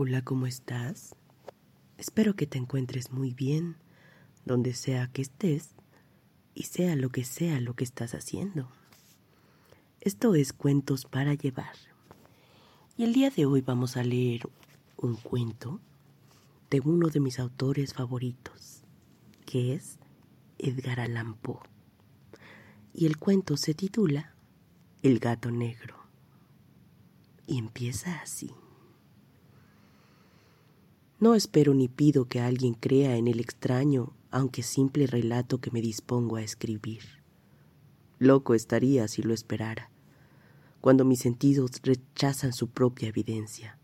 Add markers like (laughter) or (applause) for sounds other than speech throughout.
Hola, ¿cómo estás? Espero que te encuentres muy bien, donde sea que estés y sea lo que sea lo que estás haciendo. Esto es Cuentos para Llevar. Y el día de hoy vamos a leer un cuento de uno de mis autores favoritos, que es Edgar Allan Poe. Y el cuento se titula El gato negro. Y empieza así. No espero ni pido que alguien crea en el extraño, aunque simple relato que me dispongo a escribir. Loco estaría si lo esperara, cuando mis sentidos rechazan su propia evidencia.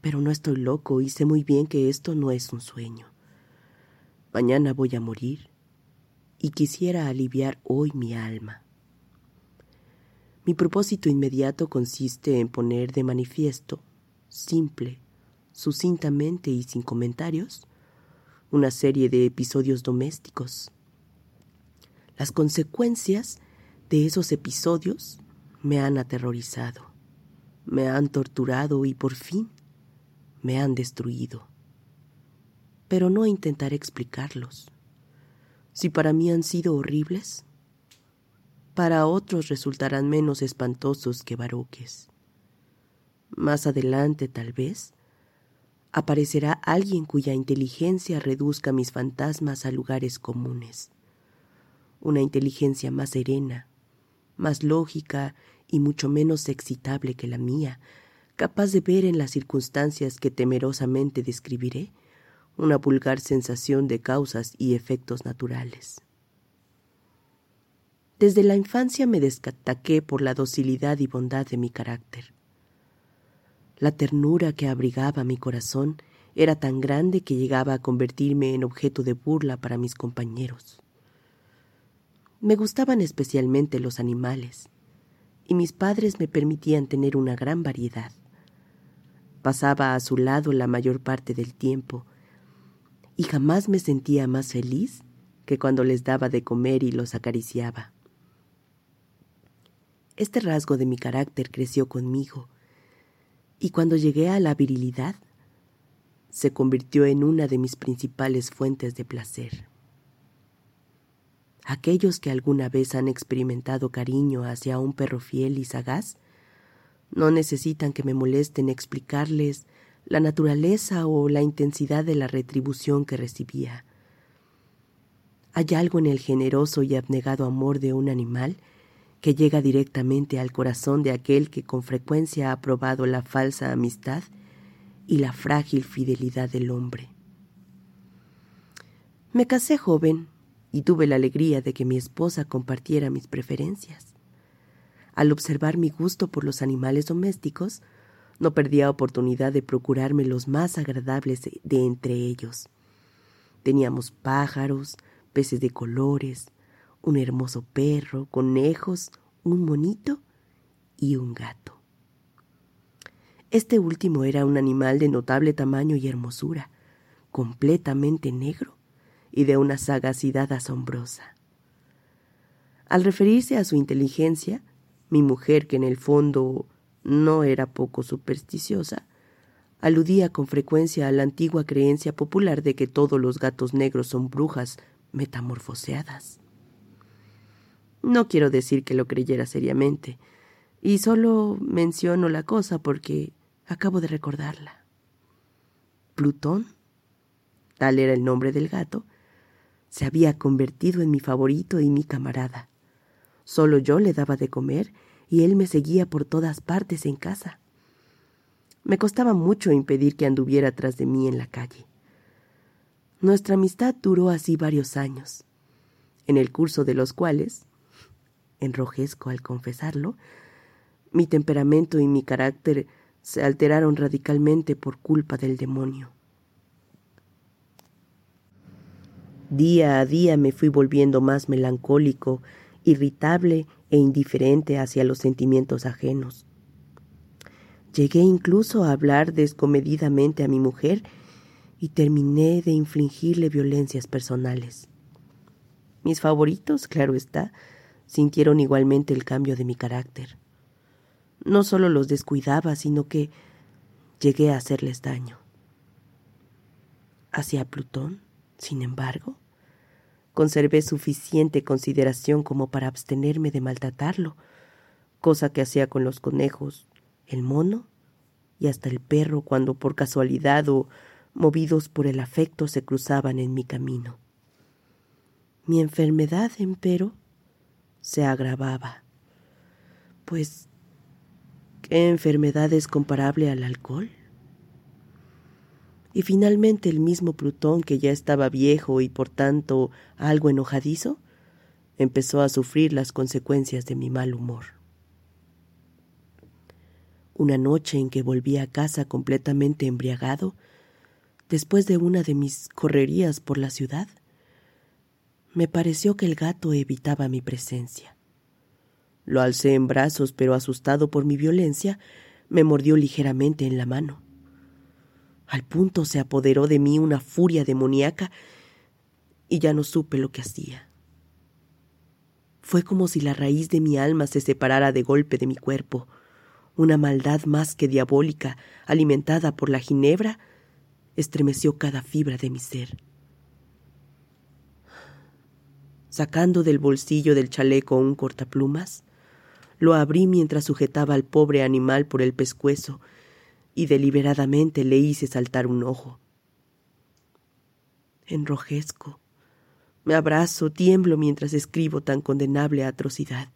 Pero no estoy loco y sé muy bien que esto no es un sueño. Mañana voy a morir y quisiera aliviar hoy mi alma. Mi propósito inmediato consiste en poner de manifiesto, simple, sucintamente y sin comentarios, una serie de episodios domésticos. Las consecuencias de esos episodios me han aterrorizado, me han torturado y por fin me han destruido. Pero no intentaré explicarlos. Si para mí han sido horribles, para otros resultarán menos espantosos que baroques. Más adelante, tal vez, aparecerá alguien cuya inteligencia reduzca mis fantasmas a lugares comunes. Una inteligencia más serena, más lógica y mucho menos excitable que la mía, capaz de ver en las circunstancias que temerosamente describiré una vulgar sensación de causas y efectos naturales. Desde la infancia me destaqué por la docilidad y bondad de mi carácter. La ternura que abrigaba mi corazón era tan grande que llegaba a convertirme en objeto de burla para mis compañeros. Me gustaban especialmente los animales, y mis padres me permitían tener una gran variedad. Pasaba a su lado la mayor parte del tiempo, y jamás me sentía más feliz que cuando les daba de comer y los acariciaba. Este rasgo de mi carácter creció conmigo, y cuando llegué a la virilidad, se convirtió en una de mis principales fuentes de placer. Aquellos que alguna vez han experimentado cariño hacia un perro fiel y sagaz, no necesitan que me molesten explicarles la naturaleza o la intensidad de la retribución que recibía. Hay algo en el generoso y abnegado amor de un animal que llega directamente al corazón de aquel que con frecuencia ha probado la falsa amistad y la frágil fidelidad del hombre. Me casé joven y tuve la alegría de que mi esposa compartiera mis preferencias. Al observar mi gusto por los animales domésticos, no perdía oportunidad de procurarme los más agradables de entre ellos. Teníamos pájaros, peces de colores, un hermoso perro, conejos, un monito y un gato. Este último era un animal de notable tamaño y hermosura, completamente negro y de una sagacidad asombrosa. Al referirse a su inteligencia, mi mujer, que en el fondo no era poco supersticiosa, aludía con frecuencia a la antigua creencia popular de que todos los gatos negros son brujas metamorfoseadas. No quiero decir que lo creyera seriamente, y solo menciono la cosa porque acabo de recordarla. Plutón, tal era el nombre del gato, se había convertido en mi favorito y mi camarada. Solo yo le daba de comer y él me seguía por todas partes en casa. Me costaba mucho impedir que anduviera tras de mí en la calle. Nuestra amistad duró así varios años, en el curso de los cuales enrojezco al confesarlo, mi temperamento y mi carácter se alteraron radicalmente por culpa del demonio. Día a día me fui volviendo más melancólico, irritable e indiferente hacia los sentimientos ajenos. Llegué incluso a hablar descomedidamente a mi mujer y terminé de infligirle violencias personales. Mis favoritos, claro está, sintieron igualmente el cambio de mi carácter. No solo los descuidaba, sino que llegué a hacerles daño. Hacia Plutón, sin embargo, conservé suficiente consideración como para abstenerme de maltratarlo, cosa que hacía con los conejos, el mono y hasta el perro cuando por casualidad o movidos por el afecto se cruzaban en mi camino. Mi enfermedad, empero, se agravaba, pues ¿qué enfermedad es comparable al alcohol? Y finalmente el mismo Plutón, que ya estaba viejo y por tanto algo enojadizo, empezó a sufrir las consecuencias de mi mal humor. Una noche en que volví a casa completamente embriagado, después de una de mis correrías por la ciudad, me pareció que el gato evitaba mi presencia. Lo alcé en brazos, pero asustado por mi violencia, me mordió ligeramente en la mano. Al punto se apoderó de mí una furia demoníaca y ya no supe lo que hacía. Fue como si la raíz de mi alma se separara de golpe de mi cuerpo, una maldad más que diabólica, alimentada por la ginebra, estremeció cada fibra de mi ser. Sacando del bolsillo del chaleco un cortaplumas, lo abrí mientras sujetaba al pobre animal por el pescuezo y deliberadamente le hice saltar un ojo. Enrojezco, me abrazo, tiemblo mientras escribo tan condenable atrocidad.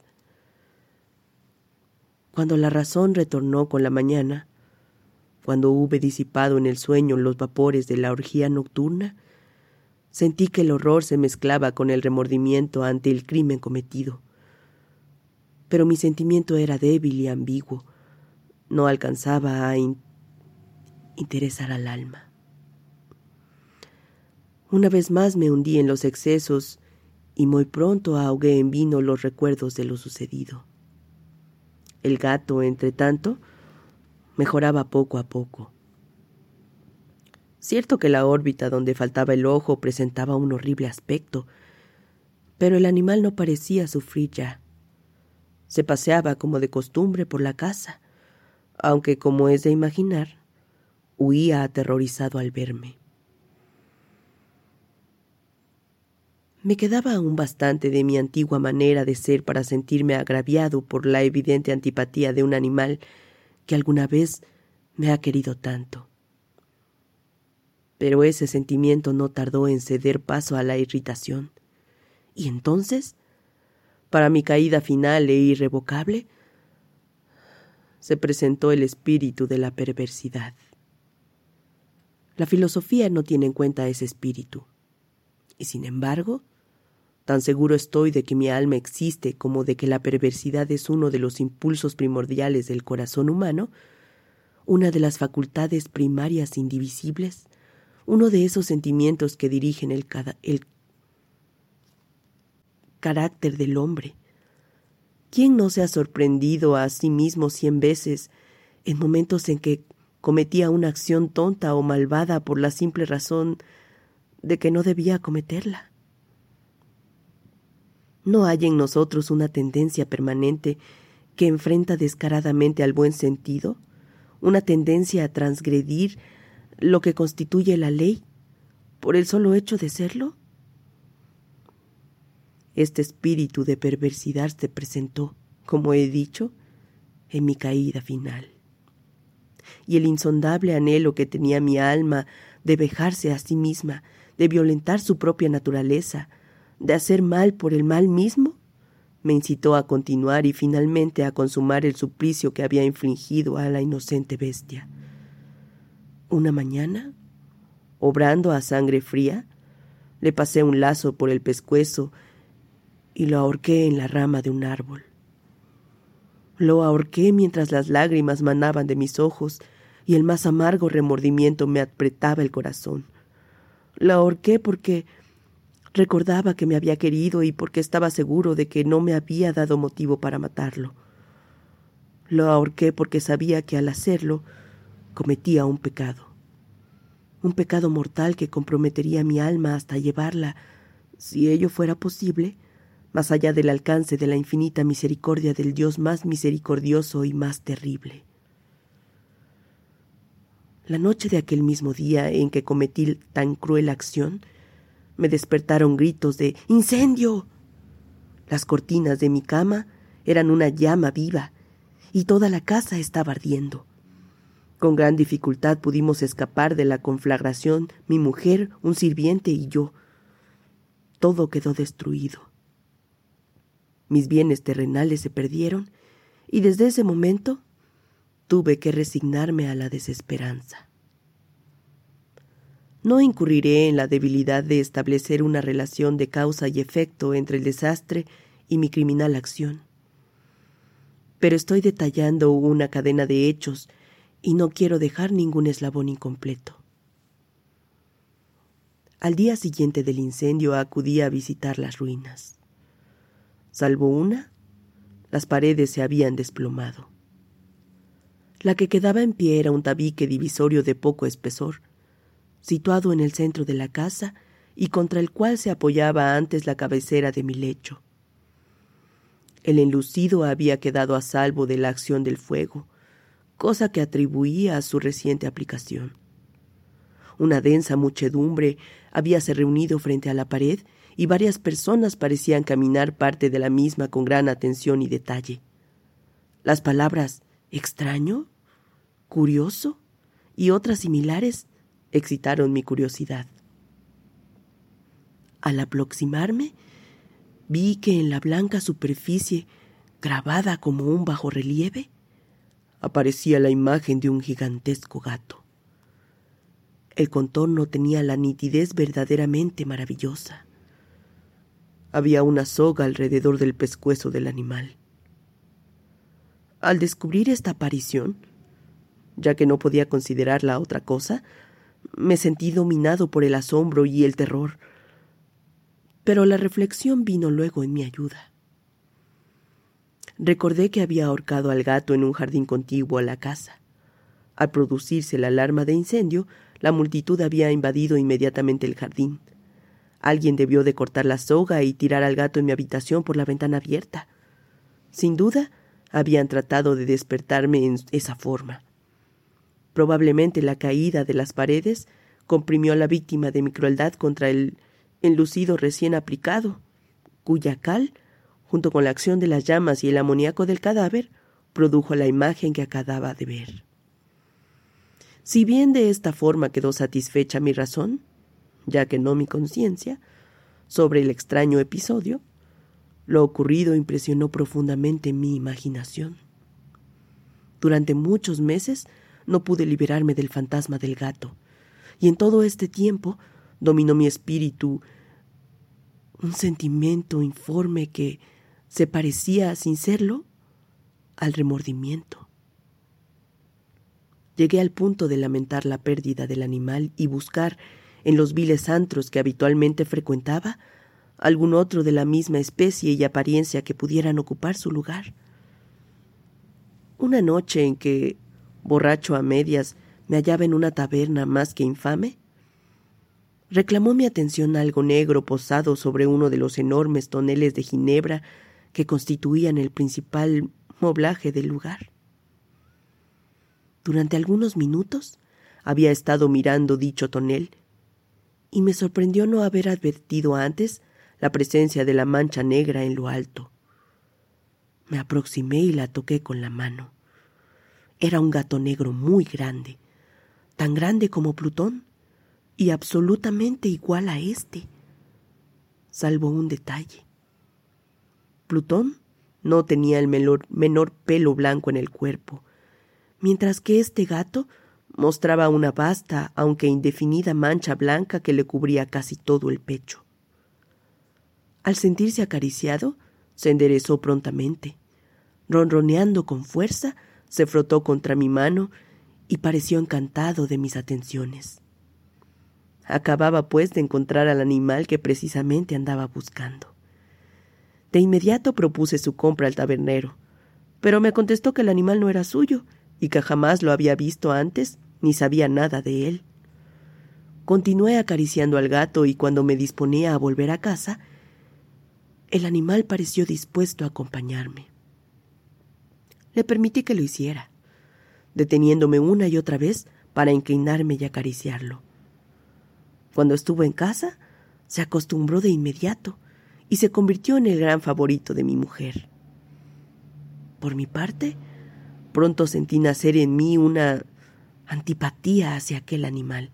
Cuando la razón retornó con la mañana, cuando hube disipado en el sueño los vapores de la orgía nocturna, sentí que el horror se mezclaba con el remordimiento ante el crimen cometido. Pero mi sentimiento era débil y ambiguo, no alcanzaba a interesar al alma. Una vez más me hundí en los excesos y muy pronto ahogué en vino los recuerdos de lo sucedido. El gato, entre tanto, mejoraba poco a poco. Cierto que la órbita donde faltaba el ojo presentaba un horrible aspecto, pero el animal no parecía sufrir ya. Se paseaba como de costumbre por la casa, aunque, como es de imaginar, huía aterrorizado al verme. Me quedaba aún bastante de mi antigua manera de ser para sentirme agraviado por la evidente antipatía de un animal que alguna vez me ha querido tanto. Pero ese sentimiento no tardó en ceder paso a la irritación. Y entonces, para mi caída final e irrevocable, se presentó el espíritu de la perversidad. La filosofía no tiene en cuenta ese espíritu. Y sin embargo, Tan seguro estoy de que mi alma existe como de que la perversidad es uno de los impulsos primordiales del corazón humano, una de las facultades primarias indivisibles, uno de esos sentimientos que dirigen el, carácter del hombre. ¿Quién no se ha sorprendido a sí mismo cien veces en momentos en que cometía una acción tonta o malvada por la simple razón de que no debía cometerla? ¿No hay en nosotros una tendencia permanente que enfrenta descaradamente al buen sentido? ¿Una tendencia a transgredir lo que constituye la ley por el solo hecho de serlo? Este espíritu de perversidad se presentó, como he dicho, en mi caída final. Y el insondable anhelo que tenía mi alma de vejarse a sí misma, de violentar su propia naturaleza, de hacer mal por el mal mismo, me incitó a continuar y finalmente a consumar el suplicio que había infligido a la inocente bestia. Una mañana, obrando a sangre fría, le pasé un lazo por el pescuezo y lo ahorqué en la rama de un árbol. Lo ahorqué mientras las lágrimas manaban de mis ojos y el más amargo remordimiento me apretaba el corazón. Lo ahorqué porque recordaba que me había querido y porque estaba seguro de que no me había dado motivo para matarlo. Lo ahorqué porque sabía que al hacerlo cometía un pecado, un pecado mortal que comprometería mi alma hasta llevarla, si ello fuera posible, más allá del alcance de la infinita misericordia del Dios más misericordioso y más terrible. La noche de aquel mismo día en que cometí tan cruel acción, me despertaron gritos de ¡Incendio! Las cortinas de mi cama eran una llama viva y toda la casa estaba ardiendo. Con gran dificultad pudimos escapar de la conflagración, mi mujer, un sirviente y yo. Todo quedó destruido. Mis bienes terrenales se perdieron y desde ese momento tuve que resignarme a la desesperanza. No incurriré en la debilidad de establecer una relación de causa y efecto entre el desastre y mi criminal acción pero estoy detallando una cadena de hechos y no quiero dejar ningún eslabón incompleto. Al día siguiente del incendio acudí a visitar las ruinas. Salvo una, las paredes se habían desplomado. La que quedaba en pie era un tabique divisorio de poco espesor, situado en el centro de la casa y contra el cual se apoyaba antes la cabecera de mi lecho. El enlucido había quedado a salvo de la acción del fuego, cosa que atribuía a su reciente aplicación. Una densa muchedumbre habíase reunido frente a la pared y varias personas parecían caminar parte de la misma con gran atención y detalle. Las palabras extraño, curioso y otras similares excitaron mi curiosidad. Al aproximarme, vi que en la blanca superficie, grabada como un bajo relieve, aparecía la imagen de un gigantesco gato. El contorno tenía la nitidez verdaderamente maravillosa. Había una soga alrededor del pescuezo del animal. Al descubrir esta aparición, ya que no podía considerarla otra cosa, me sentí dominado por el asombro y el terror pero la reflexión vino luego en mi ayuda. Recordé que había ahorcado al gato en un jardín contiguo a la casa. Al producirse la alarma de incendio, la multitud había invadido inmediatamente el jardín. Alguien debió de cortar la soga y tirar al gato en mi habitación por la ventana abierta. Sin duda, habían tratado de despertarme en esa forma. Probablemente la caída de las paredes comprimió a la víctima de mi crueldad contra el enlucido recién aplicado, cuya cal, junto con la acción de las llamas y el amoníaco del cadáver, produjo la imagen que acababa de ver. Si bien de esta forma quedó satisfecha mi razón, ya que no mi conciencia, sobre el extraño episodio, lo ocurrido impresionó profundamente mi imaginación. Durante muchos meses no pude liberarme del fantasma del gato, y en todo este tiempo dominó mi espíritu un sentimiento informe que se parecía, sin serlo, al remordimiento. Llegué al punto de lamentar la pérdida del animal y buscar, en los viles antros que habitualmente frecuentaba, algún otro de la misma especie y apariencia que pudieran ocupar su lugar. Una noche en que, borracho a medias, me hallaba en una taberna más que infame, reclamó mi atención algo negro posado sobre uno de los enormes toneles de ginebra que constituían el principal moblaje del lugar. Durante algunos minutos había estado mirando dicho tonel y me sorprendió no haber advertido antes la presencia de la mancha negra en lo alto. Me aproximé y la toqué con la mano. Era un gato negro muy grande, tan grande como Plutón, y absolutamente igual a este, salvo un detalle. Plutón no tenía el menor, menor, pelo blanco en el cuerpo, mientras que este gato mostraba una vasta, aunque indefinida mancha blanca que le cubría casi todo el pecho. Al sentirse acariciado, se enderezó prontamente, Ronroneando con fuerza, se frotó contra mi mano y pareció encantado de mis atenciones. Acababa, pues, de encontrar al animal que precisamente andaba buscando. De inmediato propuse su compra al tabernero, pero me contestó que el animal no era suyo y que jamás lo había visto antes ni sabía nada de él. Continué acariciando al gato y cuando me disponía a volver a casa, el animal pareció dispuesto a acompañarme. Le permití que lo hiciera, deteniéndome una y otra vez para inclinarme y acariciarlo. Cuando estuvo en casa, se acostumbró de inmediato y se convirtió en el gran favorito de mi mujer. Por mi parte, pronto sentí nacer en mí una antipatía hacia aquel animal.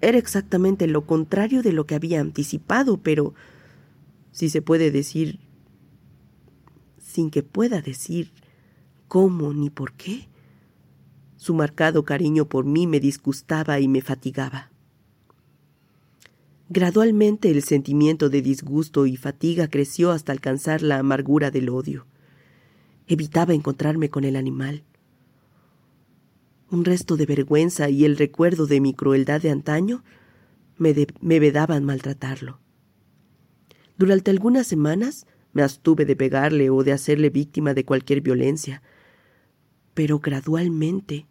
Era exactamente lo contrario de lo que había anticipado, pero si se puede decir sin que pueda decir cómo ni por qué, su marcado cariño por mí me disgustaba y me fatigaba. Gradualmente el sentimiento de disgusto y fatiga creció hasta alcanzar la amargura del odio. Evitaba encontrarme con el animal un resto de vergüenza y el recuerdo de mi crueldad de antaño me, me vedaban maltratarlo. Durante algunas semanas me abstuve de pegarle o de hacerle víctima de cualquier violencia, pero gradualmente,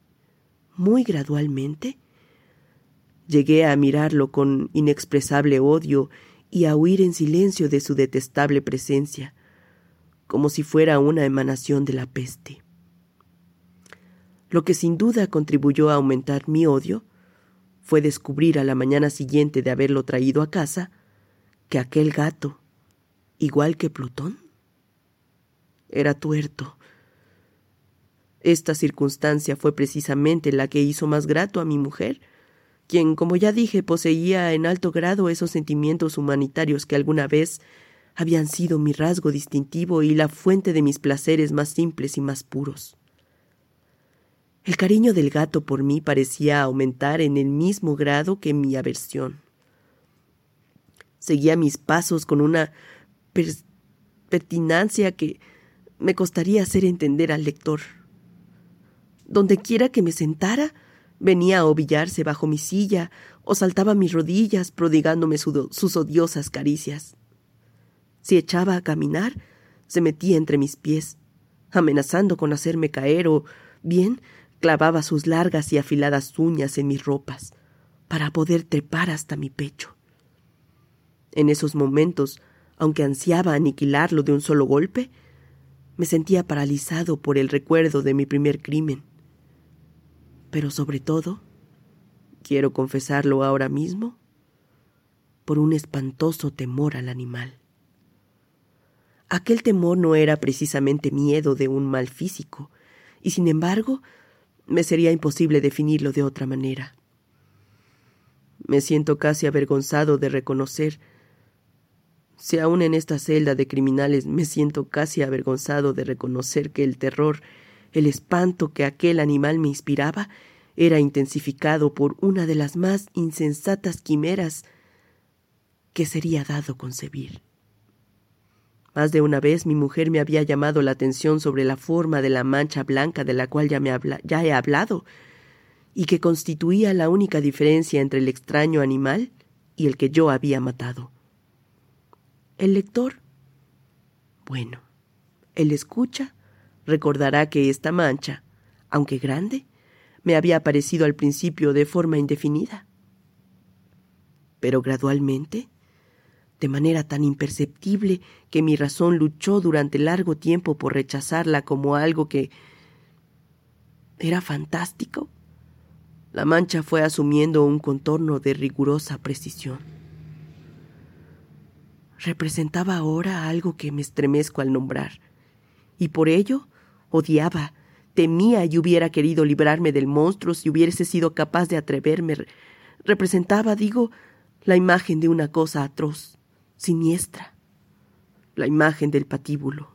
muy gradualmente, llegué a mirarlo con inexpresable odio y a huir en silencio de su detestable presencia, como si fuera una emanación de la peste. Lo que sin duda contribuyó a aumentar mi odio fue descubrir a la mañana siguiente de haberlo traído a casa que aquel gato, igual que Plutón, era tuerto. Esta circunstancia fue precisamente la que hizo más grato a mi mujer, quien, como ya dije, poseía en alto grado esos sentimientos humanitarios que alguna vez habían sido mi rasgo distintivo y la fuente de mis placeres más simples y más puros. El cariño del gato por mí parecía aumentar en el mismo grado que mi aversión. Seguía mis pasos con una pertinacia que me costaría hacer entender al lector. Donde quiera que me sentara, venía a ovillarse bajo mi silla o saltaba a mis rodillas prodigándome sus odiosas caricias. Si echaba a caminar, se metía entre mis pies, amenazando con hacerme caer o bien Clavaba sus largas y afiladas uñas en mis ropas para poder trepar hasta mi pecho. En esos momentos, aunque ansiaba aniquilarlo de un solo golpe, me sentía paralizado por el recuerdo de mi primer crimen. Pero sobre todo, quiero confesarlo ahora mismo, por un espantoso temor al animal. Aquel temor no era precisamente miedo de un mal físico, y sin embargo me sería imposible definirlo de otra manera. Me siento casi avergonzado de reconocer, si aún en esta celda de criminales me siento casi avergonzado de reconocer que el terror, el espanto que aquel animal me inspiraba, era intensificado por una de las más insensatas quimeras que sería dado concebir. Más de una vez mi mujer me había llamado la atención sobre la forma de la mancha blanca de la cual ya, me ya he hablado, y que constituía la única diferencia entre el extraño animal y el que yo había matado. El lector, bueno, el escucha, recordará que esta mancha, aunque grande, me había aparecido al principio de forma indefinida. Pero gradualmente de manera tan imperceptible que mi razón luchó durante largo tiempo por rechazarla como algo que era fantástico, la mancha fue asumiendo un contorno de rigurosa precisión. Representaba ahora algo que me estremezco al nombrar, y por ello odiaba, temía y hubiera querido librarme del monstruo si hubiese sido capaz de atreverme. Representaba, digo, la imagen de una cosa atroz, siniestra, la imagen del patíbulo.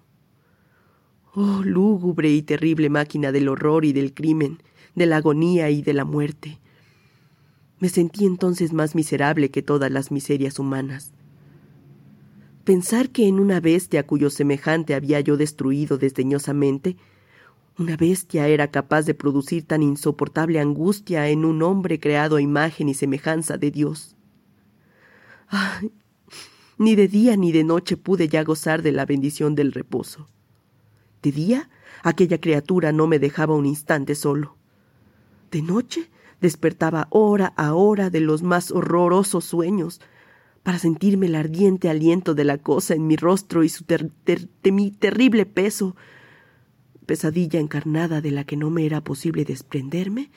Oh, lúgubre y terrible máquina del horror y del crimen, de la agonía y de la muerte. Me sentí entonces más miserable que todas las miserias humanas. Pensar que en una bestia cuyo semejante había yo destruido desdeñosamente, una bestia era capaz de producir tan insoportable angustia en un hombre creado a imagen y semejanza de Dios. Ay, ni de día ni de noche pude ya gozar de la bendición del reposo. De día, aquella criatura no me dejaba un instante solo. De noche, despertaba hora a hora de los más horrorosos sueños, para sentirme el ardiente aliento de la cosa en mi rostro y su mi terrible peso, pesadilla encarnada de la que no me era posible desprenderme,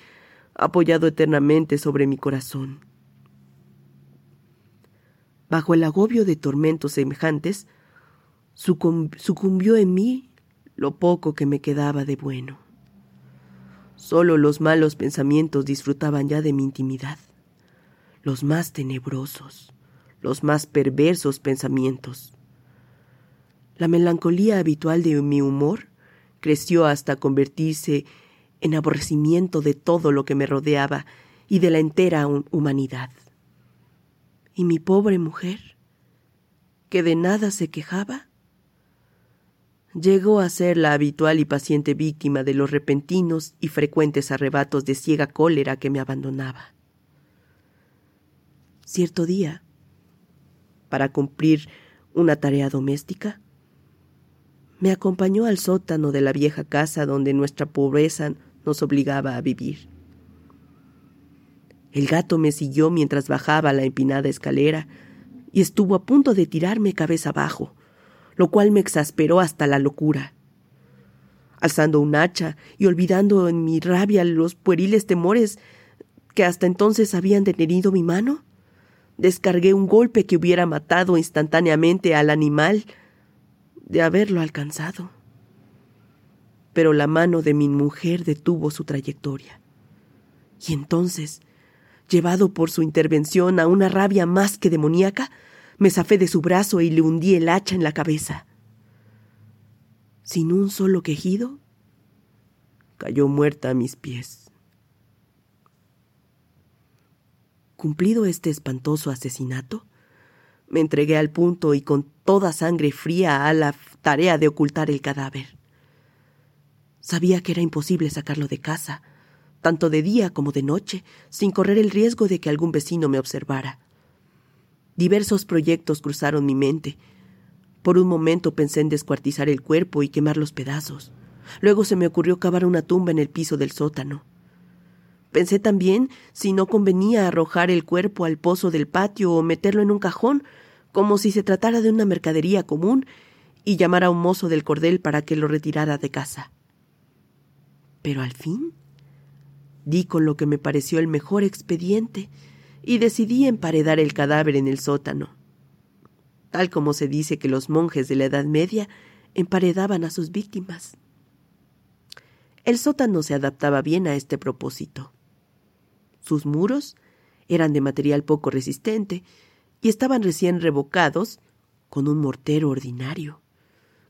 apoyado eternamente sobre mi corazón. Bajo el agobio de tormentos semejantes, sucumbió en mí lo poco que me quedaba de bueno. Solo los malos pensamientos disfrutaban ya de mi intimidad, los más tenebrosos, los más perversos pensamientos. La melancolía habitual de mi humor creció hasta convertirse en aborrecimiento de todo lo que me rodeaba y de la entera humanidad. ¿Y mi pobre mujer, que de nada se quejaba? Llegó a ser la habitual y paciente víctima de los repentinos y frecuentes arrebatos de ciega cólera que me abandonaba. Cierto día, para cumplir una tarea doméstica, me acompañó al sótano de la vieja casa donde nuestra pobreza nos obligaba a vivir. El gato me siguió mientras bajaba la empinada escalera y estuvo a punto de tirarme cabeza abajo, lo cual me exasperó hasta la locura. Alzando un hacha y olvidando en mi rabia los pueriles temores que hasta entonces habían detenido mi mano, descargué un golpe que hubiera matado instantáneamente al animal de haberlo alcanzado. Pero la mano de mi mujer detuvo su trayectoria. Y entonces, llevado por su intervención a una rabia más que demoníaca, me zafé de su brazo y le hundí el hacha en la cabeza. Sin un solo quejido, cayó muerta a mis pies. Cumplido este espantoso asesinato, me entregué al punto y con toda sangre fría a la tarea de ocultar el cadáver. Sabía que era imposible sacarlo de casa, tanto de día como de noche, sin correr el riesgo de que algún vecino me observara. Diversos proyectos cruzaron mi mente. Por un momento pensé en descuartizar el cuerpo y quemar los pedazos. Luego se me ocurrió cavar una tumba en el piso del sótano. Pensé también si no convenía arrojar el cuerpo al pozo del patio o meterlo en un cajón, como si se tratara de una mercadería común, y llamar a un mozo del cordel para que lo retirara de casa. Pero al fin di con lo que me pareció el mejor expediente y decidí emparedar el cadáver en el sótano, tal como se dice que los monjes de la Edad Media emparedaban a sus víctimas. El sótano se adaptaba bien a este propósito. Sus muros eran de material poco resistente y estaban recién revocados con un mortero ordinario,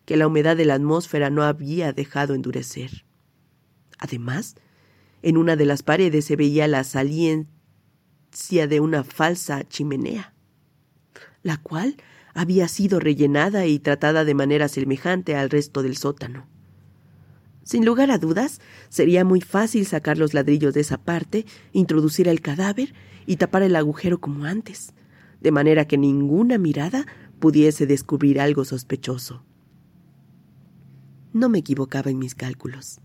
que la humedad de la atmósfera no había dejado endurecer. Además, en una de las paredes se veía la saliencia de una falsa chimenea, la cual había sido rellenada y tratada de manera semejante al resto del sótano. Sin lugar a dudas, sería muy fácil sacar los ladrillos de esa parte, introducir el cadáver y tapar el agujero como antes, de manera que ninguna mirada pudiese descubrir algo sospechoso. No me equivocaba en mis cálculos.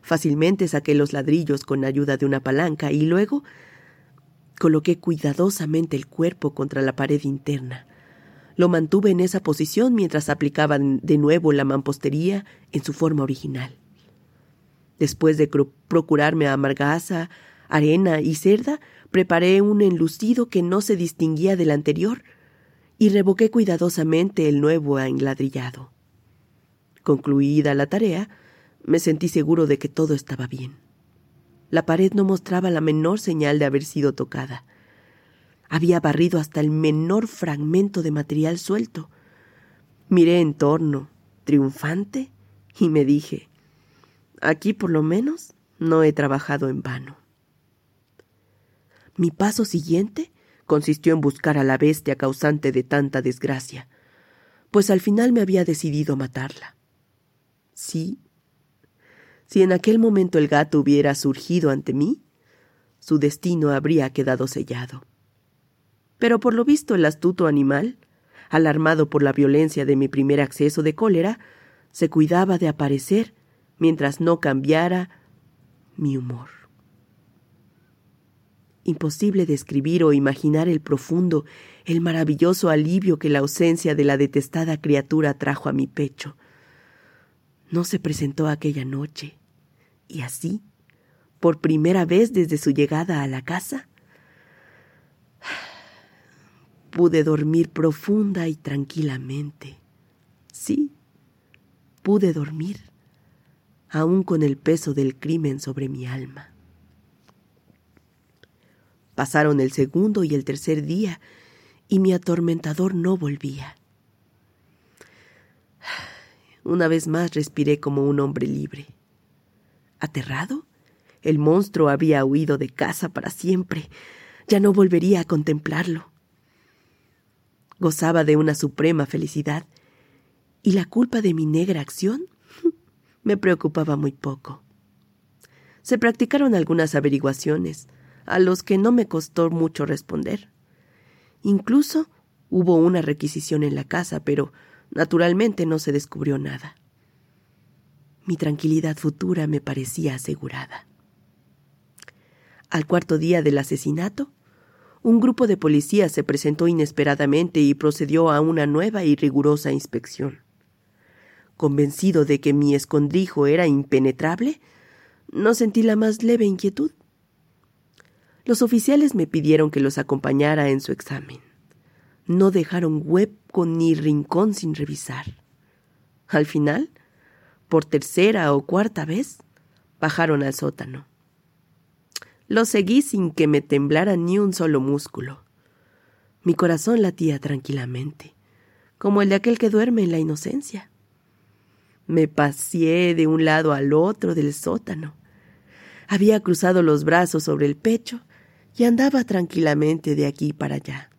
Fácilmente saqué los ladrillos con ayuda de una palanca y luego coloqué cuidadosamente el cuerpo contra la pared interna. Lo mantuve en esa posición mientras aplicaba de nuevo la mampostería en su forma original. Después de procurarme amargaza, arena y cerda, preparé un enlucido que no se distinguía del anterior y revoqué cuidadosamente el nuevo enladrillado. Concluida la tarea, me sentí seguro de que todo estaba bien. La pared no mostraba la menor señal de haber sido tocada. Había barrido hasta el menor fragmento de material suelto. Miré en torno, triunfante, y me dije, Aquí por lo menos no he trabajado en vano. Mi paso siguiente consistió en buscar a la bestia causante de tanta desgracia. pues al final me había decidido matarla. Sí, si en aquel momento el gato hubiera surgido ante mí, su destino habría quedado sellado. Pero por lo visto el astuto animal, alarmado por la violencia de mi primer acceso de cólera, se cuidaba de aparecer mientras no cambiara mi humor. Imposible describir o imaginar el profundo, el maravilloso alivio que la ausencia de la detestada criatura trajo a mi pecho. No se presentó aquella noche, y así, por primera vez desde su llegada a la casa, (sighs) pude dormir profunda y tranquilamente. Sí, pude dormir, aún con el peso del crimen sobre mi alma. Pasaron el segundo y el tercer día y mi atormentador no volvía. Una vez más respiré como un hombre libre. Aterrado, el monstruo había huido de casa para siempre. Ya no volvería a contemplarlo. Gozaba de una suprema felicidad y la culpa de mi negra acción me preocupaba muy poco. Se practicaron algunas averiguaciones, a los que no me costó mucho responder. Incluso hubo una requisición en la casa, pero naturalmente no se descubrió nada. Mi tranquilidad futura me parecía asegurada. Al cuarto día del asesinato, un grupo de policías se presentó inesperadamente y procedió a una nueva y rigurosa inspección. Convencido de que mi escondrijo era impenetrable, no sentí la más leve inquietud. Los oficiales me pidieron que los acompañara en su examen. No dejaron hueco ni rincón sin revisar. Al final, por tercera o cuarta vez, bajaron al sótano. Lo seguí sin que me temblara ni un solo músculo. Mi corazón latía tranquilamente, como el de aquel que duerme en la inocencia. Me paseé de un lado al otro del sótano. Había cruzado los brazos sobre el pecho y andaba tranquilamente de aquí para allá.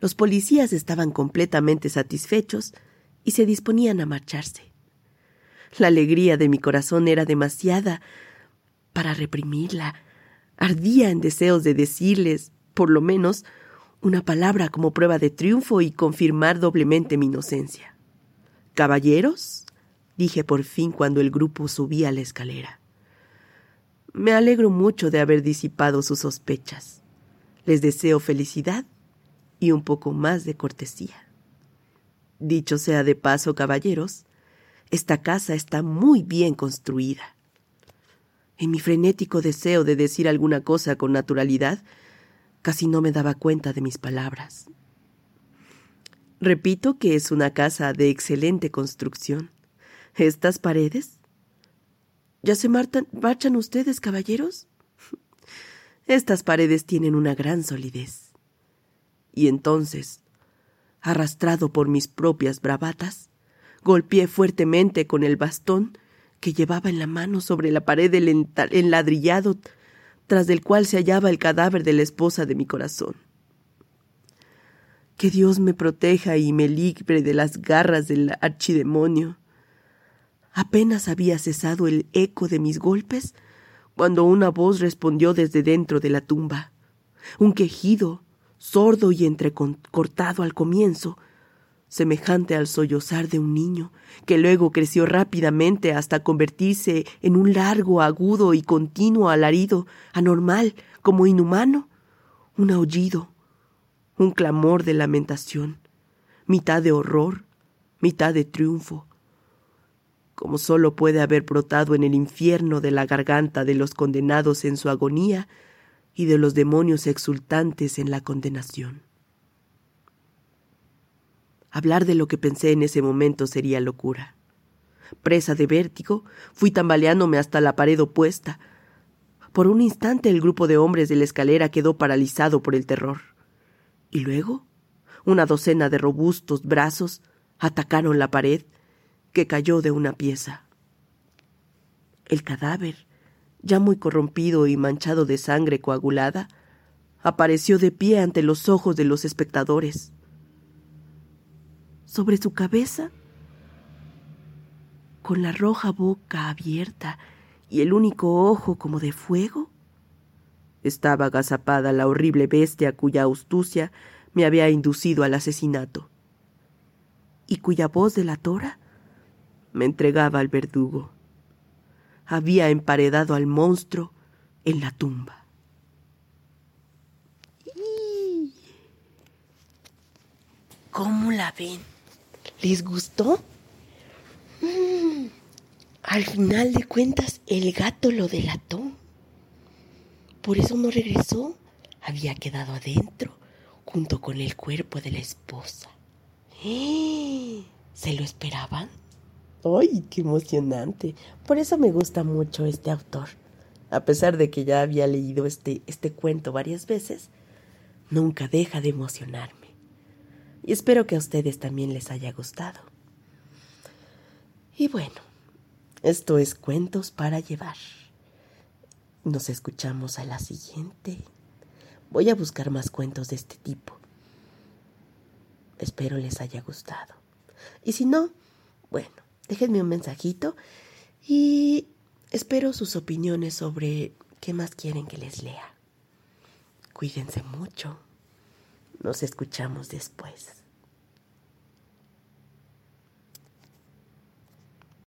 Los policías estaban completamente satisfechos y se disponían a marcharse. La alegría de mi corazón era demasiada para reprimirla. Ardía en deseos de decirles, por lo menos, una palabra como prueba de triunfo y confirmar doblemente mi inocencia. Caballeros, dije por fin cuando el grupo subía la escalera. Me alegro mucho de haber disipado sus sospechas. Les deseo felicidad y un poco más de cortesía. Dicho sea de paso, caballeros, esta casa está muy bien construida. En mi frenético deseo de decir alguna cosa con naturalidad, casi no me daba cuenta de mis palabras. Repito que es una casa de excelente construcción. Estas paredes ¿Ya se marchan ustedes, caballeros? (laughs) Estas paredes tienen una gran solidez. Y entonces, arrastrado por mis propias bravatas, golpeé fuertemente con el bastón que llevaba en la mano sobre la pared del enladrillado tras del cual se hallaba el cadáver de la esposa de mi corazón. Que Dios me proteja y me libre de las garras del archidemonio. Apenas había cesado el eco de mis golpes cuando una voz respondió desde dentro de la tumba. Un quejido, sordo y entrecortado al comienzo, semejante al sollozar de un niño, que luego creció rápidamente hasta convertirse en un largo, agudo y continuo alarido, anormal, como inhumano, un aullido, un clamor de lamentación, mitad de horror, mitad de triunfo, como sólo puede haber brotado en el infierno de la garganta de los condenados en su agonía y de los demonios exultantes en la condenación. Hablar de lo que pensé en ese momento sería locura. Presa de vértigo, fui tambaleándome hasta la pared opuesta. Por un instante el grupo de hombres de la escalera quedó paralizado por el terror. Y luego, una docena de robustos brazos atacaron la pared que cayó de una pieza. El cadáver, ya muy corrompido y manchado de sangre coagulada, apareció de pie ante los ojos de los espectadores. sobre su cabeza, con la roja boca abierta y el único ojo como de fuego, estaba agazapada la horrible bestia cuya astucia me había inducido al asesinato y cuya voz de la tora me entregaba al verdugo. Había emparedado al monstruo en la tumba. ¿Cómo la ven? ¿Les gustó? Mm, al final de cuentas, el gato lo delató. Por eso no regresó. Había quedado adentro, junto con el cuerpo de la esposa. (gasps) ¿Se lo esperaban? ¡Ay, qué emocionante! Por eso me gusta mucho este autor. A pesar de que ya había leído este, este cuento varias veces, nunca deja de emocionarme. Y espero que a ustedes también les haya gustado. Y bueno, esto es Cuentos para Llevar. Nos escuchamos a la siguiente. Voy a buscar más cuentos de este tipo. Espero les haya gustado. Y si no, bueno, déjenme un mensajito y espero sus opiniones sobre qué más quieren que les lea. Cuídense mucho. Nos escuchamos después.